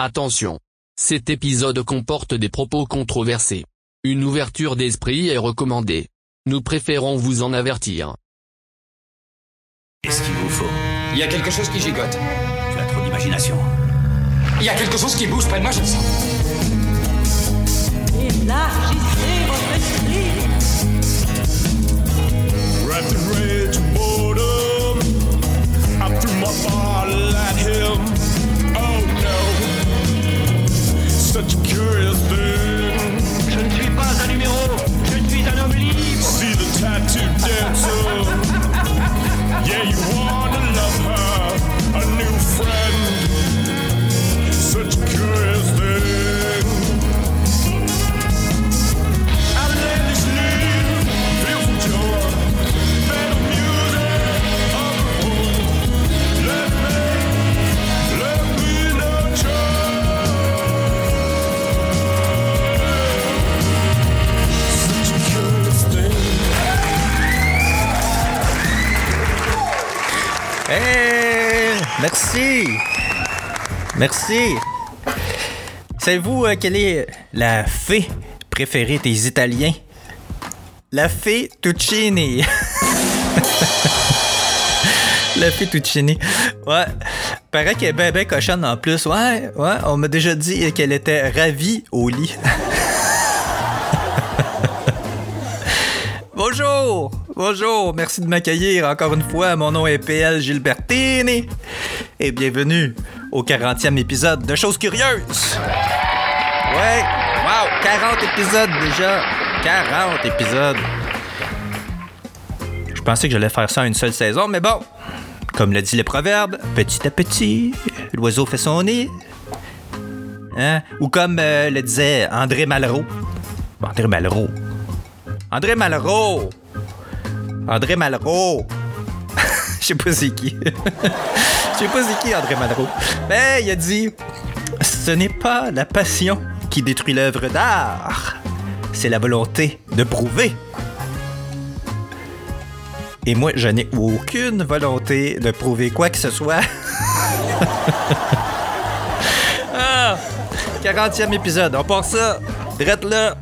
Attention. Cet épisode comporte des propos controversés. Une ouverture d'esprit est recommandée. Nous préférons vous en avertir. Qu'est-ce qu'il vous faut? Il y a quelque chose qui gigote. Tu as trop d'imagination. Il y a quelque chose qui bouge près de moi, je le sens. Élargissez such curious things. Merci! Savez-vous euh, quelle est la fée préférée des Italiens? La fée Tuccini. la fée Tuccini. Ouais. Paraît qu'elle est ben ben cochonne en plus. Ouais, ouais. On m'a déjà dit qu'elle était ravie au lit. Bonjour! Bonjour! Merci de m'accueillir encore une fois. Mon nom est PL Gilbertini. Et bienvenue au 40e épisode de Choses Curieuses. Ouais! Wow! 40 épisodes déjà! 40 épisodes! Je pensais que j'allais faire ça en une seule saison, mais bon! Comme le dit le proverbe, petit à petit, l'oiseau fait son nid. Hein? Ou comme euh, le disait André Malraux. André Malraux. André Malraux! André Malraux! Je sais pas c'est qui. Je sais pas c'est qui André Malraux. Mais il a dit Ce n'est pas la passion qui détruit l'œuvre d'art, c'est la volonté de prouver. Et moi, je n'ai aucune volonté de prouver quoi que ce soit. ah, 40e épisode, on part ça. Drette là.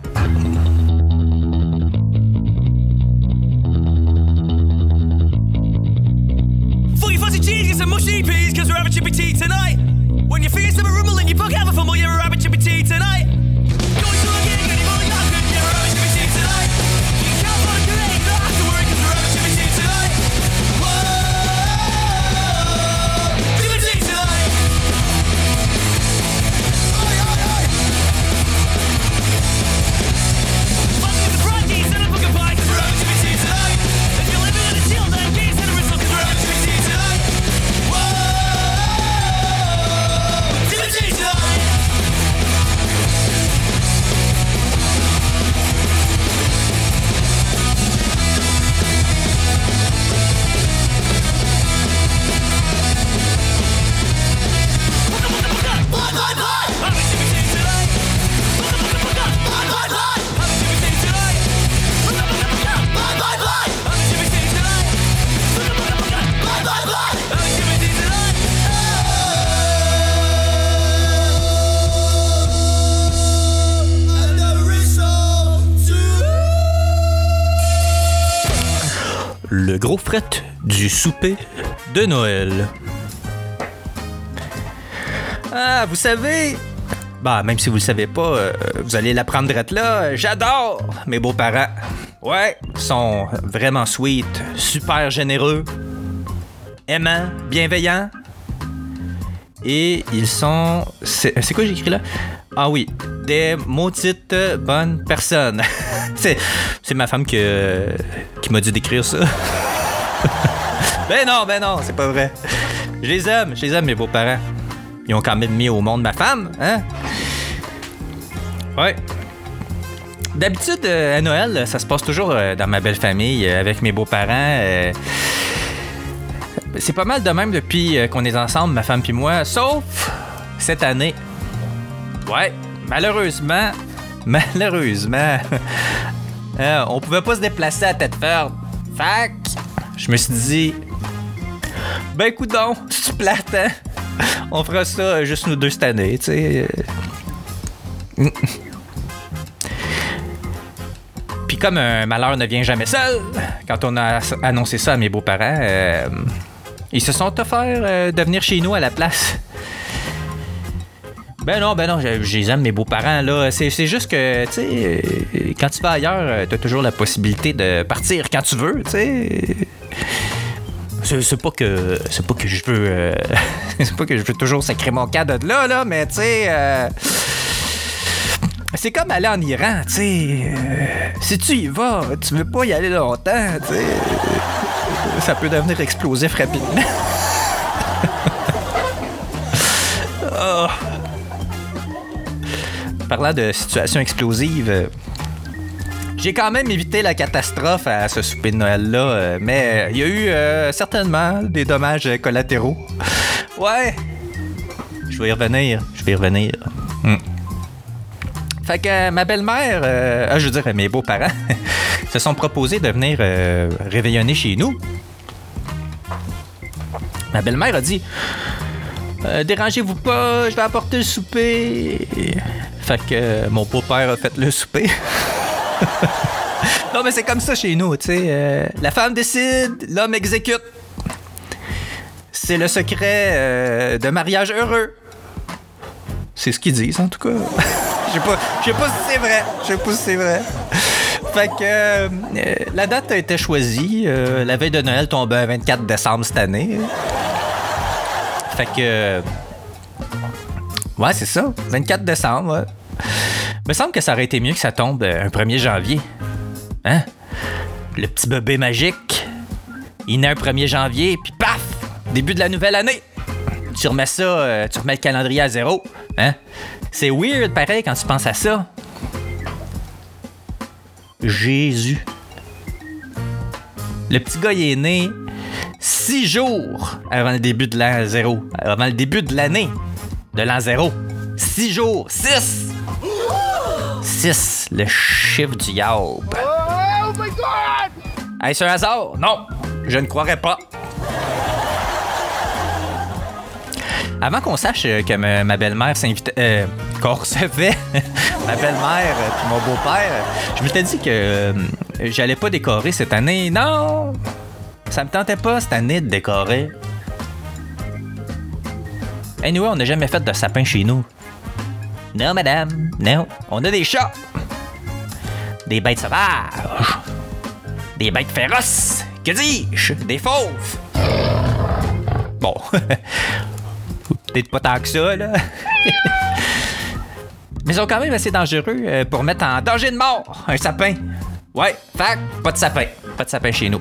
De Noël. Ah, vous savez, bah même si vous le savez pas, euh, vous allez l'apprendre drette là. J'adore mes beaux-parents. Ouais, sont vraiment sweet, super généreux, aimants, bienveillants. Et ils sont. C'est quoi j'ai écrit là? Ah oui, des maudites bonnes personnes. c'est, c'est ma femme qui m'a dit d'écrire ça. ben non, ben non, c'est pas vrai. Je les aime, je les aime, mes beaux-parents. Ils ont quand même mis au monde ma femme, hein? Ouais. D'habitude, euh, à Noël, ça se passe toujours euh, dans ma belle famille, euh, avec mes beaux-parents. c'est pas mal de même depuis qu'on est ensemble, ma femme puis moi, sauf cette année. Ouais, malheureusement, malheureusement, on pouvait pas se déplacer à tête ferme. Fac, je me suis dit, ben écoute donc, c'est plate, hein? On fera ça euh, juste nous deux cette année, tu sais. Mm. Puis comme un malheur ne vient jamais seul, quand on a annoncé ça à mes beaux-parents, euh, ils se sont offerts euh, de venir chez nous à la place. Ben non, ben non, je, mes beaux-parents, là. C'est, juste que, tu sais, euh, quand tu vas ailleurs, euh, t'as toujours la possibilité de partir quand tu veux, tu sais. C'est, pas que. C'est pas que je veux. euh, c'est pas que je veux toujours sacrer mon cas de là, là, mais tu sais. euh, c'est comme aller en Iran, tu sais. euh, si tu y vas, tu veux pas y aller longtemps, tu sais. Ça peut devenir explosif rapidement. Ah. Parlant de situation explosive, euh, j'ai quand même évité la catastrophe à ce souper de Noël-là, euh, mais il y a eu euh, certainement des dommages collatéraux. Ouais, je vais y revenir, je vais y revenir. Hmm. Fait que euh, ma belle-mère, euh, ah, je veux dire mes beaux-parents, se sont proposés de venir euh, réveillonner chez nous. Ma belle-mère a dit Euh, Dérangez-vous pas, je vais apporter le souper. Fait que mon beau-père a fait le souper. non, mais c'est comme ça chez nous, tu sais. euh, la femme décide, l'homme exécute. C'est le secret euh, de mariage heureux. C'est ce qu'ils disent, en tout cas. Je sais pas, pas si c'est vrai. Je sais pas si c'est vrai. Fait que euh, la date a été choisie. la veille de Noël tombait le 24 décembre cette année. Fait que. Ouais, c'est ça. 24 décembre, ouais. Me semble que ça aurait été mieux que ça tombe euh, un 1er janvier. Hein? Le petit bébé magique. Il naît un 1er janvier, puis paf! Début de la nouvelle année. Tu remets ça, euh, tu remets le calendrier à zéro. Hein? C'est weird, pareil, quand tu penses à ça. Jésus. Le petit gars, il est né six jours avant le début de l'an zéro. Avant le début de l'année de l'an zéro. Six jours. Six! Six, le chiffre du yaub. Oh my god! Est-ce un hasard? Non, je ne croirais pas. Avant qu'on sache que ma, belle-mère s'invitait. Euh, qu'on recevait ma belle-mère puis mon beau-père, je m'étais dit que euh, j'allais pas décorer cette année. Non! Ça me tentait pas cette année de décorer. Anyway, on n'a jamais fait de sapin chez nous. Non, madame. Non. On a des chats. Des bêtes sauvages. Des bêtes féroces. Que dis-je? Des fauves. Bon. Peut-être pas tant que ça, là. Mais ils sont quand même assez dangereux euh, pour mettre en danger de mort un sapin. Ouais, que pas de sapin. Pas de sapin chez nous.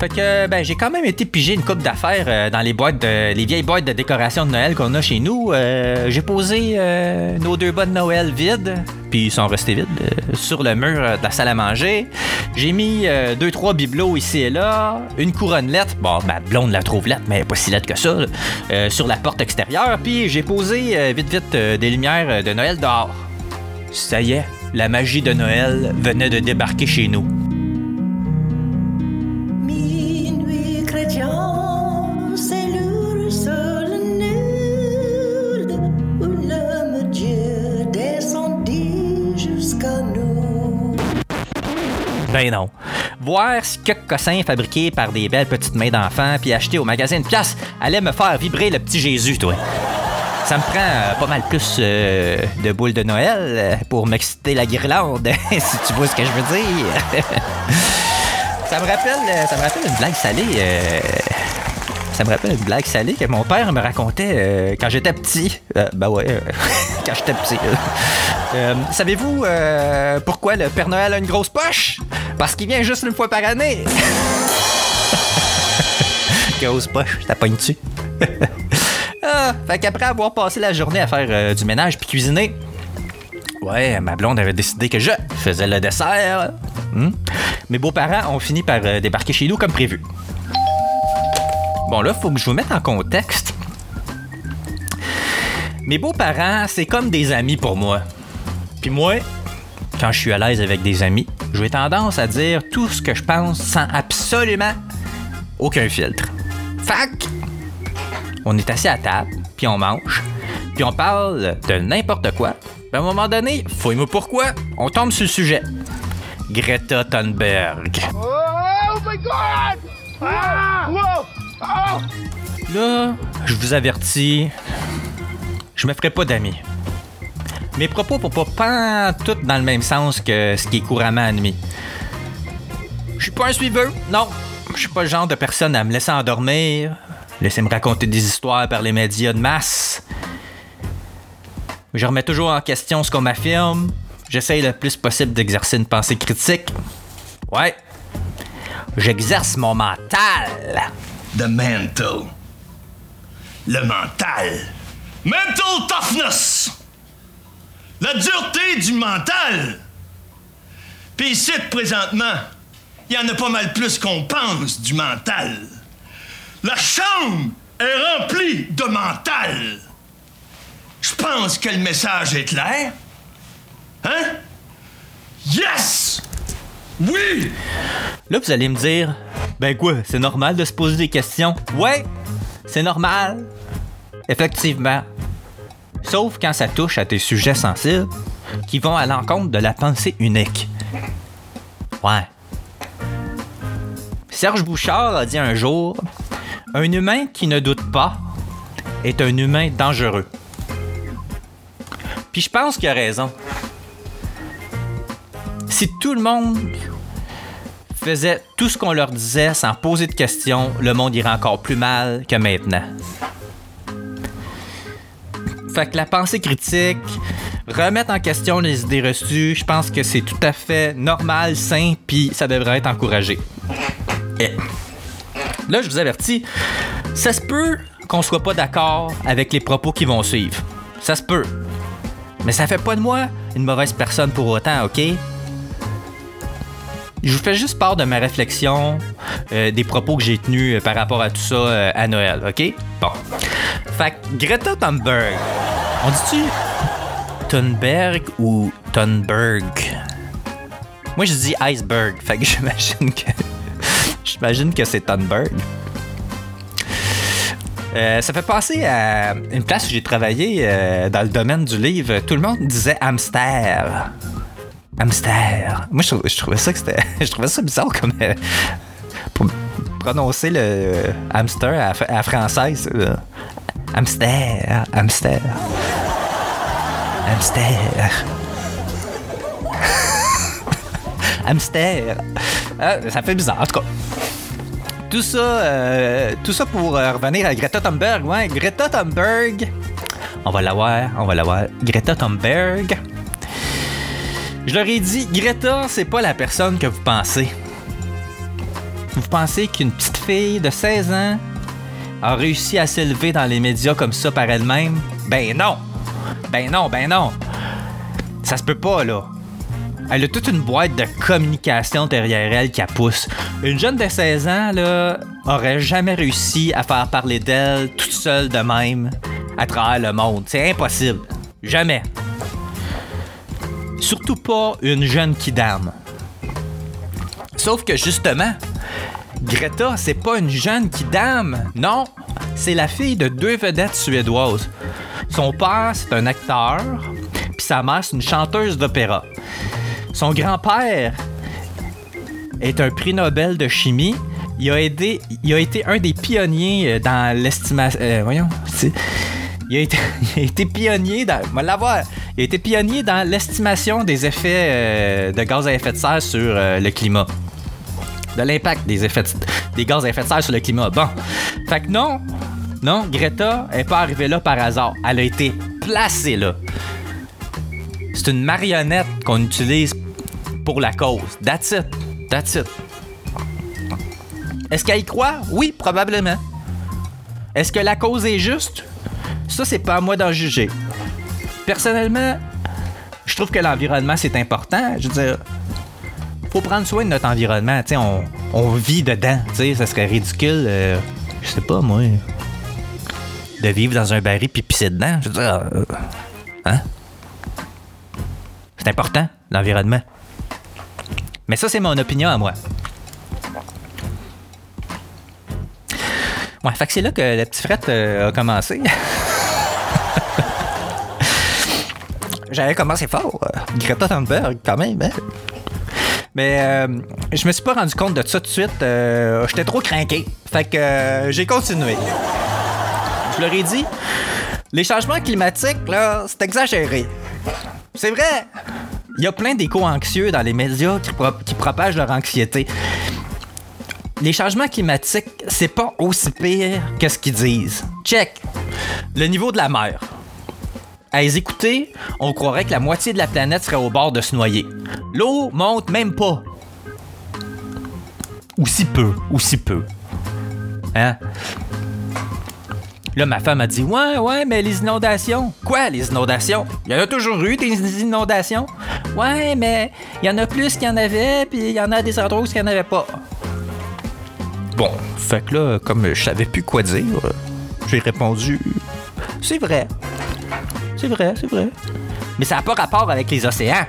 Fait que ben j'ai quand même été piger une coupe d'affaires euh, dans les boîtes de les vieilles boîtes de décoration de Noël qu'on a chez nous. Euh, j'ai posé euh, nos deux bas de Noël vides, puis ils sont restés vides sur le mur de la salle à manger. J'ai mis deux trois bibelots ici et là, une couronnelette, bon ma blonde la trouve lettre, mais pas si lettre que ça, sur la porte extérieure, puis j'ai posé vite vite des lumières de Noël dehors. Ça y est, la magie de Noël venait de débarquer chez nous. Ben non. Voir si quelques cossins fabriqués par des belles petites mains d'enfants puis achetés au magasin de pièces allait me faire vibrer le petit Jésus, toi. Ça me prend euh, pas mal plus euh, de boules de Noël euh, pour m'exciter la guirlande, si tu vois ce que je veux dire. ça me rappelle, ça me rappelle une blague salée. Ça me rappelle une blague salée que mon père me racontait euh, quand j'étais petit. Euh, ben ouais, euh, quand j'étais petit. euh. Savez-vous pourquoi le Père Noël a une grosse poche? Parce qu'il vient juste une fois par année. grosse poche, ça pogne dessus. ah, fait qu'après avoir passé la journée à faire du ménage puis cuisiner, ouais, ma blonde avait décidé que je faisais le dessert. Hmm? Mes beaux-parents ont fini par débarquer chez nous comme prévu. Bon, là, faut que je vous mette en contexte. Mes beaux-parents, c'est comme des amis pour moi. Puis moi, quand je suis à l'aise avec des amis, j'ai tendance à dire tout ce que je pense sans absolument aucun filtre. Fac, on est assis à table, puis on mange, puis on parle de n'importe quoi. Puis à un moment donné, fouille-moi pourquoi, on tombe sur le sujet. Greta Thunberg. Là, je vous avertis, je me ferai pas d'amis. Mes propos pour pas pas tout dans le même sens que ce qui est couramment admis. Je suis pas un suiveur, non. Je suis pas le genre de personne à me laisser endormir, laisser me raconter des histoires par les médias de masse. Je remets toujours en question ce qu'on m'affirme. J'essaye le plus possible d'exercer une pensée critique. Ouais. J'exerce mon mental. The mental. Le mental. Mental toughness. La dureté du mental. Puis ici, présentement, il y en a pas mal plus qu'on pense du mental. La chambre est remplie de mental. Je pense que le message est clair. Hein? Yes! Oui! Là, vous allez me dire, ben quoi, c'est normal de se poser des questions? Ouais, c'est normal. Effectivement. Sauf quand ça touche à tes sujets sensibles qui vont à l'encontre de la pensée unique. Ouais. Serge Bouchard a dit un jour Un humain qui ne doute pas est un humain dangereux. Puis je pense qu'il a raison. Si tout le monde faisait tout ce qu'on leur disait sans poser de questions, le monde irait encore plus mal que maintenant. Fait que la pensée critique, remettre en question les idées reçues, je pense que c'est tout à fait normal, sain, puis ça devrait être encouragé. Là, je vous avertis, ça se peut qu'on soit pas d'accord avec les propos qui vont suivre. Ça se peut. Mais ça fait pas de moi une mauvaise personne pour autant, ok? Je vous fais juste part de ma réflexion, euh, des propos que j'ai tenus euh, par rapport à tout ça euh, à Noël, ok? Bon. Fait Greta Thunberg. On dit-tu Thunberg ou Thunberg? Moi, je dis iceberg. Fait que j'imagine que. j'imagine que c'est Thunberg. Ça fait penser à une place où j'ai travaillé dans le domaine du livre. Tout le monde disait hamster. Hamster. Moi, je, trou- je trouvais ça que c'était. je trouvais ça bizarre comme. euh, pour prononcer le hamster à, la- française. là. Hamster. Hamster. Hamster. hamster. Ah, ça fait bizarre, en tout cas. Tout ça, euh, tout ça pour euh, revenir à Greta Thunberg. Ouais, Greta Thunberg. On va la voir, on va la voir. Greta Thunberg. Je leur ai dit, Greta, c'est pas la personne que vous pensez. Vous pensez qu'une petite fille de 16 ans a réussi à s'élever dans les médias comme ça par elle-même? Ben non! Ben non, ben non! Ça se peut pas, là. Elle a toute une boîte de communication derrière elle qui la pousse. Une jeune de 16 ans, là, aurait jamais réussi à faire parler d'elle toute seule de même à travers le monde. C'est impossible. Jamais. Surtout pas une jeune kidam. Sauf que justement, Greta, c'est pas une jeune kidam. Non, c'est la fille de deux vedettes suédoises. Son père, c'est un acteur, puis sa mère, c'est une chanteuse d'opéra. Son grand-père est un prix Nobel de chimie. Il a, été un des pionniers euh, dans l'estimation. euh, voyons, il a été, pionnier dans. Il a été pionnier dans l'estimation des effets euh, de gaz à effet de serre sur euh, le climat. De l'impact des effets de- des gaz à effet de serre sur le climat. Bon. Fait que non, non, Greta est pas arrivée là par hasard. Elle a été placée là. C'est une marionnette qu'on utilise pour la cause. That's it. That's it. Est-ce qu'elle y croit? Oui, probablement. Est-ce que la cause est juste? Ça, c'est pas à moi d'en juger. Personnellement, je trouve que l'environnement, c'est important. Je veux dire, faut prendre soin de notre environnement. On, on vit dedans. Tu sais, ça serait ridicule, euh, je sais pas, moi, de vivre dans un baril puis pisser dedans. Je veux dire, euh, hein? C'est important, l'environnement. Mais ça, c'est mon opinion à moi. Ouais, fait que c'est là que la petite frette euh, a commencé. J'avais commencé fort. euh, Greta Thunberg, quand même. hein. Mais euh, je me suis pas rendu compte de ça tout de suite. euh, J'étais trop craqué. Fait que euh, j'ai continué. Je leur ai dit, les changements climatiques, là, c'est exagéré. C'est vrai. Il y a plein d'éco-anxieux dans les médias qui, qui propagent leur anxiété. Les changements climatiques, c'est pas aussi pire que ce qu'ils disent. Check. Le niveau de la mer. À les écouter, on croirait que la moitié de la planète serait au bord de se noyer. L'eau monte même pas. Ou si peu, ou si peu. Hein? Là, ma femme a dit Ouais, ouais, mais les inondations. Quoi, les inondations? Il y en a toujours eu des inondations. Ouais, mais il y en a plus qu'il y en avait, puis il y en a des endroits où il n'y en avait pas. Bon, fait que là, comme je savais plus quoi dire, j'ai répondu C'est vrai. C'est vrai, c'est vrai. Mais ça n'a pas rapport avec les océans.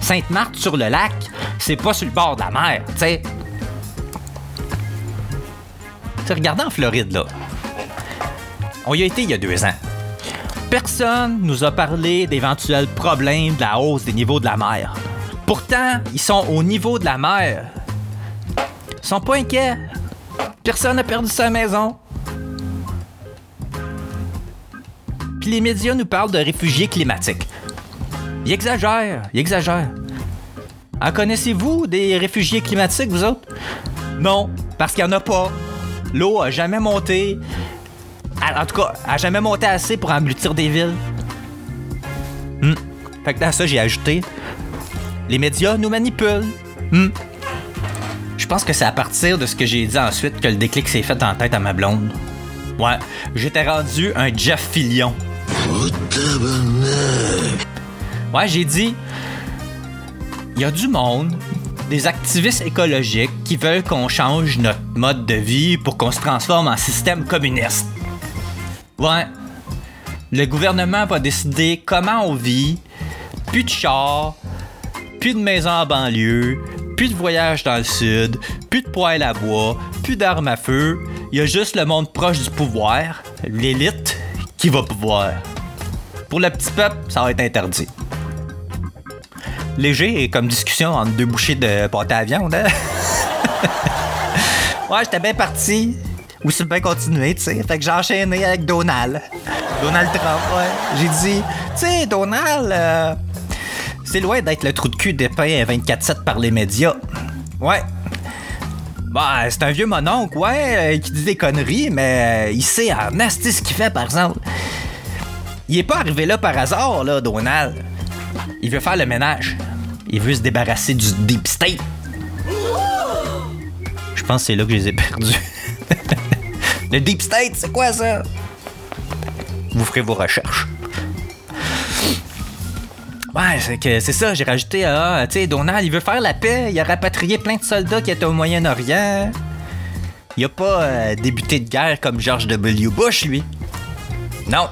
Sainte-Marthe sur le lac, c'est pas sur le bord de la mer, tu sais. Regardez en Floride, là. On y a été il y a deux ans. Personne nous a parlé d'éventuels problèmes de la hausse des niveaux de la mer. Pourtant, ils sont au niveau de la mer. Ils sont pas inquiets. Personne n'a perdu sa maison. Les médias nous parlent de réfugiés climatiques. Ils exagèrent, ils exagèrent. En connaissez-vous des réfugiés climatiques, vous autres? Non, parce qu'il n'y en a pas. L'eau a jamais monté. En tout cas, a jamais monté assez pour engloutir des villes. Hmm. Fait que ça, j'ai ajouté Les médias nous manipulent. Hmm. Je pense que c'est à partir de ce que j'ai dit ensuite que le déclic s'est fait en tête à ma blonde. Ouais, j'étais rendu un Jeff Fillion. Ouais, j'ai dit il y a du monde, des activistes écologiques qui veulent qu'on change notre mode de vie pour qu'on se transforme en système communiste. Ouais. Le gouvernement va décider comment on vit, plus de chars, plus de maisons en banlieue, plus de voyages dans le sud, plus de poêles à bois, plus d'armes à feu. Il y a juste le monde proche du pouvoir, l'élite, qui va pouvoir. Pour le petit peuple, ça va être interdit. Léger et comme discussion entre deux bouchées de pâté à viande, hein? ouais, j'étais bien parti. Ou c'est bien continué, tu sais. Fait que j'ai enchaîné avec Donald. Donald Trump, ouais. J'ai dit, tu sais, Donald, euh, c'est loin d'être le trou de cul dépeint 24-7 par les médias. Ouais. Bah, c'est un vieux mononcle, ouais, euh, qui dit des conneries, mais euh, il sait en asti ce qu'il fait, par exemple. Il est pas arrivé là par hasard, là, Donald. Il veut faire le ménage. Il veut se débarrasser du deep state. Je pense que c'est là que je les ai perdus. le deep state, c'est quoi ça? Vous ferez vos recherches. Ouais, c'est que c'est ça, j'ai rajouté ah, tu sais, Donald, il veut faire la paix, il a rapatrié plein de soldats qui étaient au Moyen-Orient. Il a pas euh, débuté de guerre comme George W. Bush, lui. Non,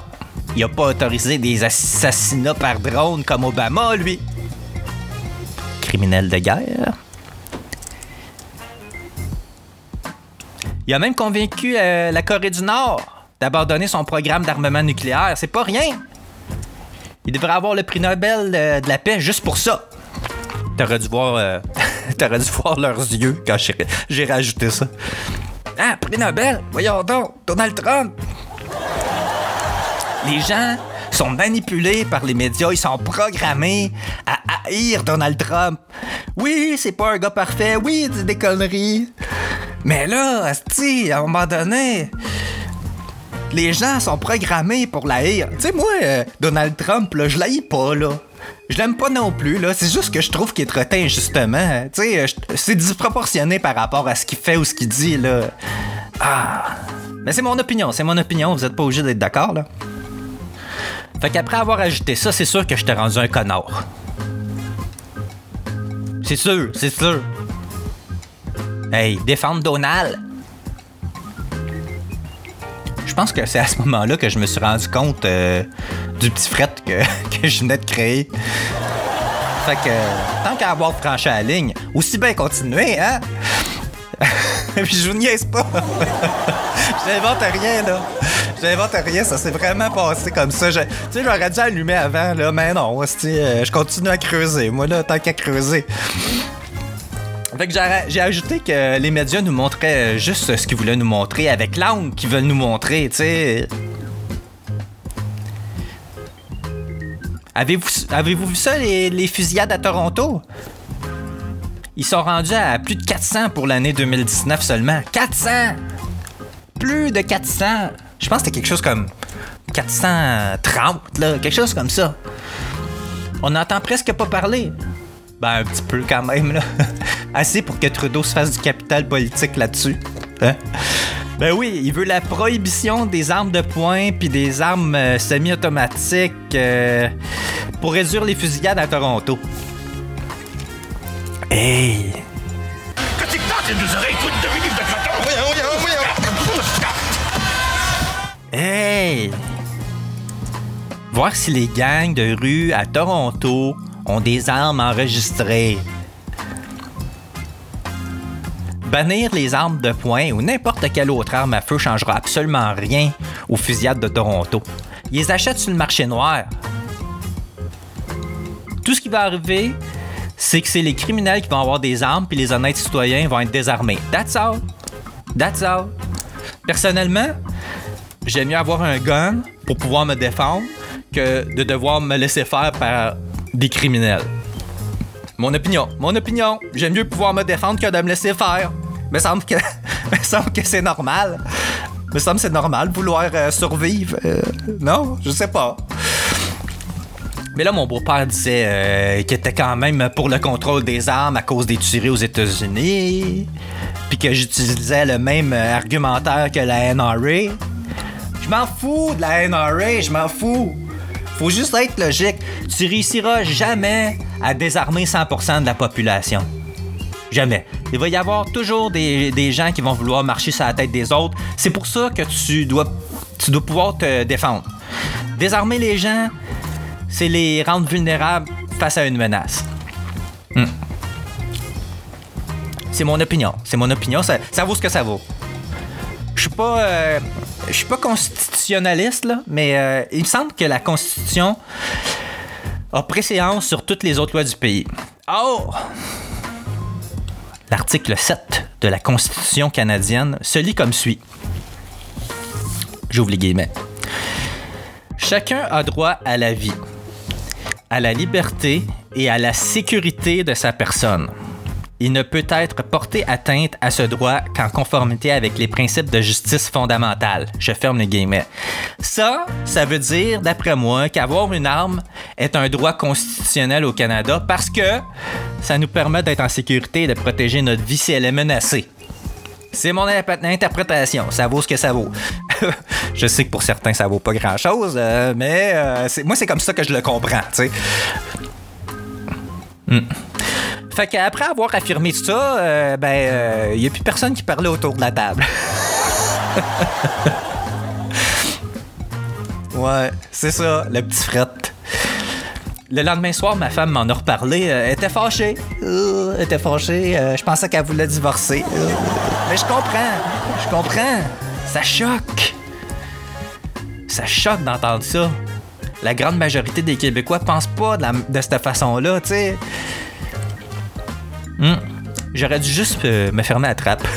il a pas autorisé des assassinats par drone comme Obama, lui. Criminel de guerre. Il a même convaincu euh, la Corée du Nord d'abandonner son programme d'armement nucléaire. C'est pas rien. Il devrait avoir le prix Nobel euh, de la paix juste pour ça. T'aurais dû voir, euh, t'aurais dû voir leurs yeux quand j'ai, j'ai rajouté ça. Ah, prix Nobel, voyons donc, Donald Trump. Les gens sont manipulés par les médias, ils sont programmés à haïr Donald Trump. Oui, c'est pas un gars parfait, oui, il dit des conneries. Mais là, asti, à un moment donné, les gens sont programmés pour la haïr. Tu sais, moi, euh, Donald Trump, là, je l'haïs pas, là. Je l'aime pas non plus, là. C'est juste que je trouve qu'il est traité injustement. Tu sais, euh, c'est disproportionné par rapport à ce qu'il fait ou ce qu'il dit, là. Ah. Mais c'est mon opinion, c'est mon opinion. Vous êtes pas obligé d'être d'accord, là. Fait qu'après avoir ajouté ça, c'est sûr que je t'ai rendu un connard. C'est sûr, c'est sûr. Hey, défendre Donald. Je pense que c'est à ce moment-là que je me suis rendu compte euh, du petit fret que, que je venais de créer. Fait que, tant qu'à avoir franchi la ligne, aussi bien continuer, hein? Puis je vous niaise pas. J'invente rien, là. J'invente rien, ça s'est vraiment passé comme ça. Tu sais, j'aurais dû allumer avant, là, mais non, euh, je continue à creuser. Moi, là, tant qu'à creuser. Fait que j'ai- ajouté que les médias nous montraient euh, juste ce qu'ils voulaient nous montrer avec l'angle qu'ils veulent nous montrer, tu sais. Avez-vous avez-vous vu ça, les, les fusillades à Toronto? Ils sont rendus à plus de 400 pour l'année 2019 seulement. 400! Plus de 400! Je pense que c'était quelque chose comme 430, là, quelque chose comme ça. On n'entend presque pas parler. Ben, un petit peu quand même, là. Assez pour que Trudeau se fasse du capital politique là-dessus. Hein? Ben oui, il veut la prohibition des armes de poing puis des armes euh, semi-automatiques euh, pour réduire les fusillades à Toronto. Hey! Que Hey! Voir si les gangs de rue à Toronto ont des armes enregistrées. Bannir les armes de poing ou n'importe quelle autre arme à feu changera absolument rien aux fusillades de Toronto. Ils les achètent sur le marché noir. Tout ce qui va arriver, c'est que c'est les criminels qui vont avoir des armes puis les honnêtes citoyens vont être désarmés. That's all. That's all. Personnellement, j'aime mieux avoir un gun pour pouvoir me défendre que de devoir me laisser faire par des criminels. Mon opinion, mon opinion. J'aime mieux pouvoir me défendre que de me laisser faire. Me semble que, me semble que c'est normal. Me semble que c'est normal vouloir euh, survivre. Euh, non, je sais pas. Mais là, mon beau-père disait euh, qu'il était quand même pour le contrôle des armes à cause des tueries aux États-Unis. Puis que j'utilisais le même euh, argumentaire que la NRA. Je m'en fous de la NRA, je m'en fous. Faut juste être logique. Tu réussiras jamais à désarmer 100% de la population. Jamais. Il va y avoir toujours des, gens qui vont vouloir marcher sur la tête des autres. C'est pour ça que tu dois, pouvoir te défendre. Désarmer les gens, c'est les rendre vulnérables face à une menace. Hmm. C'est mon opinion. C'est mon opinion. Ça, ça vaut ce que ça vaut. Je suis pas, euh, je suis pas constitutionnaliste là, mais euh, il me semble que la Constitution a préséance sur toutes les autres lois du pays. Oh! L'article 7 de la Constitution canadienne se lit comme suit. J'ouvre les guillemets. Chacun a droit à la vie, à la liberté et à la sécurité de sa personne. Il ne peut être porté atteinte à ce droit qu'en conformité avec les principes de justice fondamentale. Je ferme les guillemets. Ça, ça veut dire, d'après moi, qu'avoir une arme est un droit constitutionnel au Canada parce que ça nous permet d'être en sécurité et de protéger notre vie si elle est menacée. C'est mon interprétation. Ça vaut ce que ça vaut. je sais que pour certains, ça vaut pas grand-chose, euh, mais euh, moi, c'est comme ça que je le comprends, tu sais. Hmm. Fait qu'après avoir affirmé ça, euh, ben, il n'y a plus personne qui parlait autour de la table. ouais, c'est ça, le petit fret. Le lendemain soir, ma femme m'en a reparlé. euh, elle était fâchée. Euh, elle était fâchée. euh, je pensais qu'elle voulait divorcer. Euh, mais je comprends. Je comprends. Ça choque. Ça choque d'entendre ça. La grande majorité des Québécois pensent pas de, de cette façon-là, tu sais. Hmm. J'aurais dû juste euh, me fermer la trappe.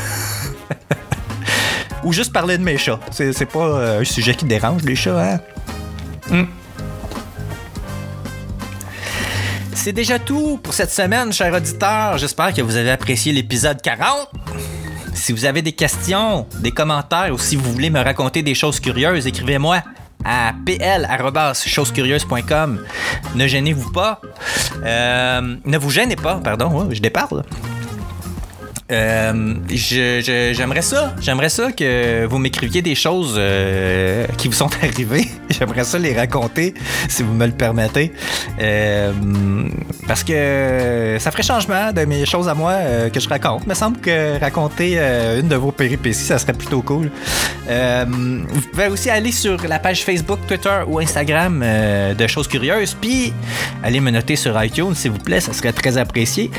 Ou juste parler de mes chats. C'est, pas euh, un sujet qui dérange, les chats, hein? Hmm. C'est déjà tout pour cette semaine, chers auditeurs. J'espère que vous avez apprécié l'épisode 40. Si vous avez des questions, des commentaires ou si vous voulez me raconter des choses curieuses, écrivez-moi à pl.chosescurieuses.com. Ne gênez-vous pas. Euh, ne vous gênez pas, pardon, je déparle. Euh, j'aimerais ça, j'aimerais ça que vous m'écriviez des choses euh, qui vous sont arrivées. j'aimerais ça les raconter, si vous me le permettez, Euh, parce que ça ferait changement de mes choses à moi que je raconte. Il me semble que raconter une de vos péripéties, ça serait plutôt cool. Vous pouvez aussi aller sur la page Facebook, Twitter ou Instagram de Choses Curieuses, puis allez me noter sur iTunes, s'il vous plaît, ça serait très apprécié.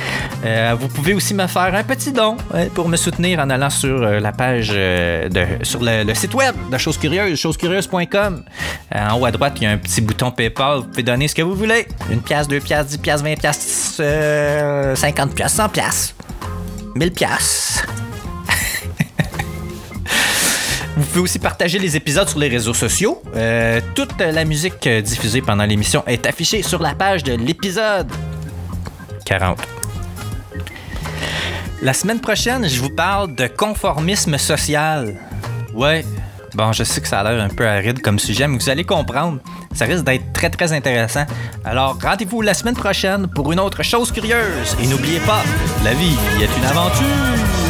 Vous pouvez aussi me faire un petit don pour me soutenir en allant sur euh, la page euh, de sur le, site web de Choses Curieuses, chosescurieuses.com. Euh, en haut à droite, il y a un petit bouton PayPal. Vous pouvez donner ce que vous voulez. Une pièce, deux pièces, dix pièces, vingt pièces, cinquante pièces, cent pièces, mille pièces. Vous pouvez aussi partager les épisodes sur les réseaux sociaux. Toute la musique diffusée pendant l'émission est affichée sur la page de l'épisode 40. La semaine prochaine, je vous parle de conformisme social. Ouais, bon, je sais que ça a l'air un peu aride comme sujet, mais vous allez comprendre. Ça risque d'être très très intéressant. Alors, rendez-vous la semaine prochaine pour une autre chose curieuse. Et n'oubliez pas, la vie est une aventure.